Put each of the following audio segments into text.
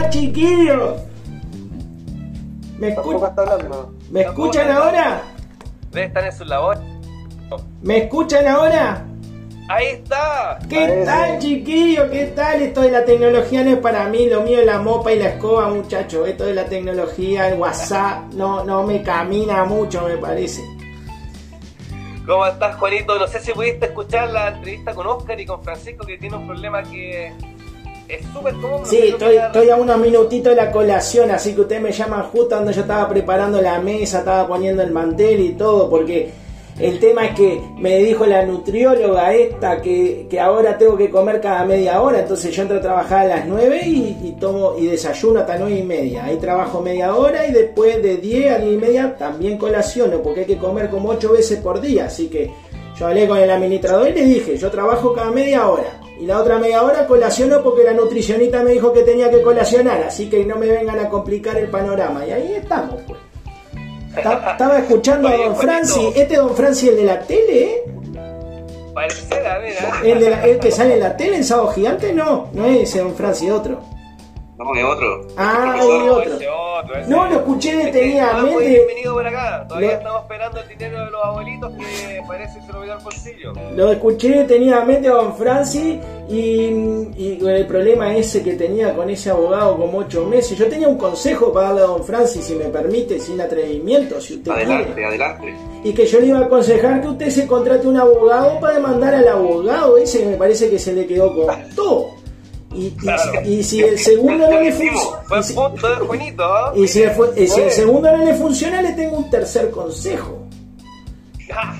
tal, chiquillos? ¿Me, escu- está hablando. ¿Me escuchan ahora? Debe estar en su labor. ¿Me escuchan ahora? ¡Ahí está! ¿Qué tal, chiquillo? ¿Qué tal? Esto de la tecnología no es para mí, lo mío es la mopa y la escoba, muchacho. Esto de la tecnología, el WhatsApp, no, no me camina mucho, me parece. ¿Cómo estás, Juanito? No sé si pudiste escuchar la entrevista con Oscar y con Francisco, que tiene un problema que es súper. Sí, estoy, estoy a unos minutitos de la colación, así que ustedes me llaman justo cuando yo estaba preparando la mesa, estaba poniendo el mantel y todo, porque el tema es que me dijo la nutrióloga esta que, que ahora tengo que comer cada media hora, entonces yo entro a trabajar a las 9 y, y tomo y desayuno hasta 9 y media. Ahí trabajo media hora y después de 10 a 10 y media también colaciono, porque hay que comer como 8 veces por día, así que yo hablé con el administrador y le dije, yo trabajo cada media hora. Y la otra media hora colaciono porque la nutricionista me dijo que tenía que colacionar, así que no me vengan a complicar el panorama. Y ahí estamos, pues. Ta- Estaba escuchando a Don. Franci, este Don Franci el de la tele, ¿eh? El, de la- el que sale en la tele en Sábado Gigante, no, no es ese Don Franci, otro. No, es otro. Ah, hay otro. Otro, ese. No, lo escuché detenidamente. bienvenido por acá. Todavía Lo- estamos esperando el dinero de los abuelitos que parece que se lo olvidó al bolsillo. Lo escuché detenidamente a Don Franci y, y el problema ese que tenía con ese abogado como ocho meses. Yo tenía un consejo para darle a Don Franci, si me permite, sin atrevimiento, si usted Adelante, quiere. adelante. Y que yo le iba a aconsejar que usted se contrate un abogado para demandar al abogado ese que me parece que se le quedó con todo. Y, y- Claro. y si el segundo no le funciona... ¿ah? Y si, el, fu- y si el segundo no le funciona, le tengo un tercer consejo. Ah,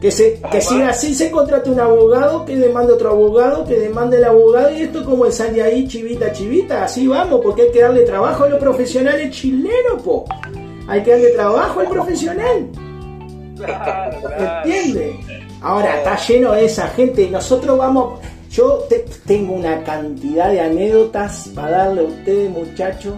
Que, se, que si así se contrate un abogado, que demande otro abogado, que demande el abogado, y esto como el sale ahí, chivita, chivita, así vamos, porque hay que darle trabajo a los profesionales chilenos, po. Hay que darle trabajo al profesional, Claro, claro. ¿entiende? Ahora, está lleno de esa gente, y nosotros vamos... Yo te- tengo una cantidad de anécdotas para darle a ustedes, muchachos.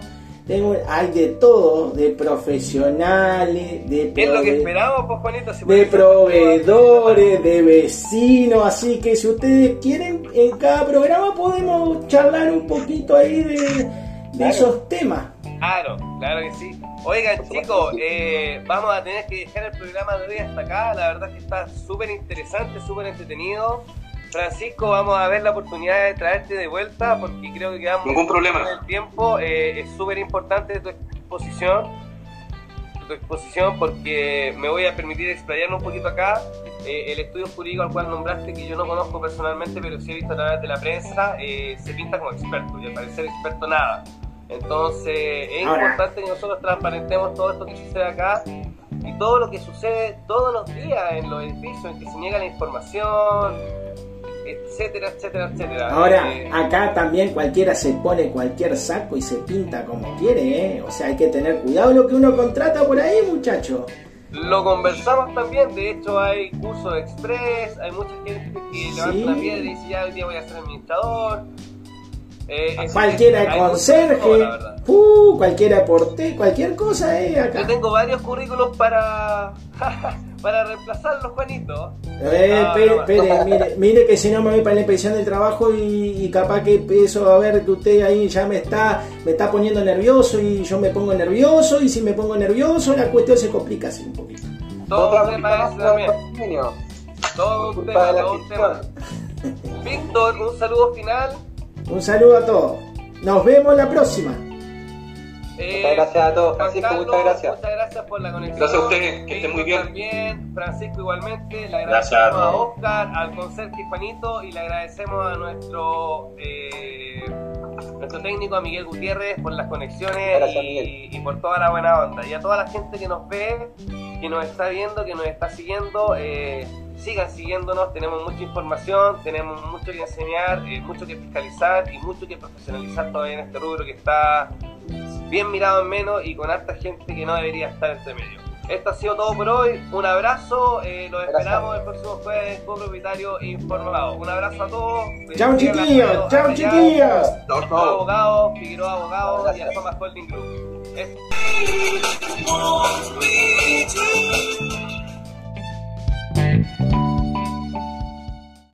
Tengo, hay de todo, de profesionales, de Es lo que prove- esperamos, Juanito. si de proveedores, de vecinos, así que si ustedes quieren, en cada programa podemos charlar un poquito ahí de, de esos temas. Claro, claro que sí. Oigan, chicos, eh, vamos a tener que dejar el programa de hoy hasta acá. La verdad que está súper interesante, súper entretenido. Francisco, vamos a ver la oportunidad de traerte de vuelta porque creo que quedamos Ningún problema. con el tiempo. Eh, es súper importante tu exposición, tu exposición porque me voy a permitir explayarme un poquito acá. Eh, el estudio jurídico al cual nombraste, que yo no conozco personalmente, pero sí he visto a través de la prensa, eh, se pinta como experto y al parecer experto nada. Entonces es Ahora. importante que nosotros transparentemos todo esto que sucede acá y todo lo que sucede todos los días en los edificios en que se niega la información, etcétera, etcétera, etcétera. Ahora, Eh, acá también cualquiera se pone cualquier saco y se pinta como quiere, ¿eh? O sea, hay que tener cuidado lo que uno contrata por ahí, muchacho. Lo conversamos también, de hecho hay cursos express, hay mucha gente que levanta Sí. una piedra y dice ya hoy día voy a ser administrador. Eh, es- Cualquiera de conserje, uh, cualquiera de cualquier cosa, ¿eh? Yo Acá. tengo varios currículos para, para reemplazarlos, Juanito. Eh, No, no, espere, mire, mire que si no me voy para la inspección del trabajo y, y capaz que empiezo a ver que usted ahí ya me está, me está poniendo nervioso y yo me pongo nervioso y si me pongo nervioso la cuestión se complica así un poquito. Todo Otra tema más también. Todo un tema, todo un tema. gestión. Víctor, un saludo final. Un saludo a todos. Nos vemos la próxima. Eh, Muchas gracias a todos, Francisco, Carlos, muchas gracias. Muchas gracias por la conexión. Gracias a ustedes, que estén muy bien. También, Francisco igualmente. Le Gracias agradecemos a a, todos. Oscar, al conserje Juanito y le agradecemos a nuestro eh, nuestro técnico, a Miguel Gutiérrez, por las conexiones Gracias, y por toda la buena onda. Y a toda la gente que nos ve, que nos está viendo, que nos está siguiendo, eh, sigan siguiéndonos. Tenemos mucha información, tenemos mucho que enseñar, eh, mucho que fiscalizar y mucho que profesionalizar todavía en este rubro que está bien mirado en menos y con harta gente que no debería estar entre medio. Esto ha sido todo por hoy. Un abrazo. eh, los Gracias. esperamos el próximo jueves con propietario informado. Un abrazo a todos. Chao chiquillos, chao chiquillos. Chao, Figueroa chao. Abogado, Figueroa Abogado y a Thomas Holding Group. Es-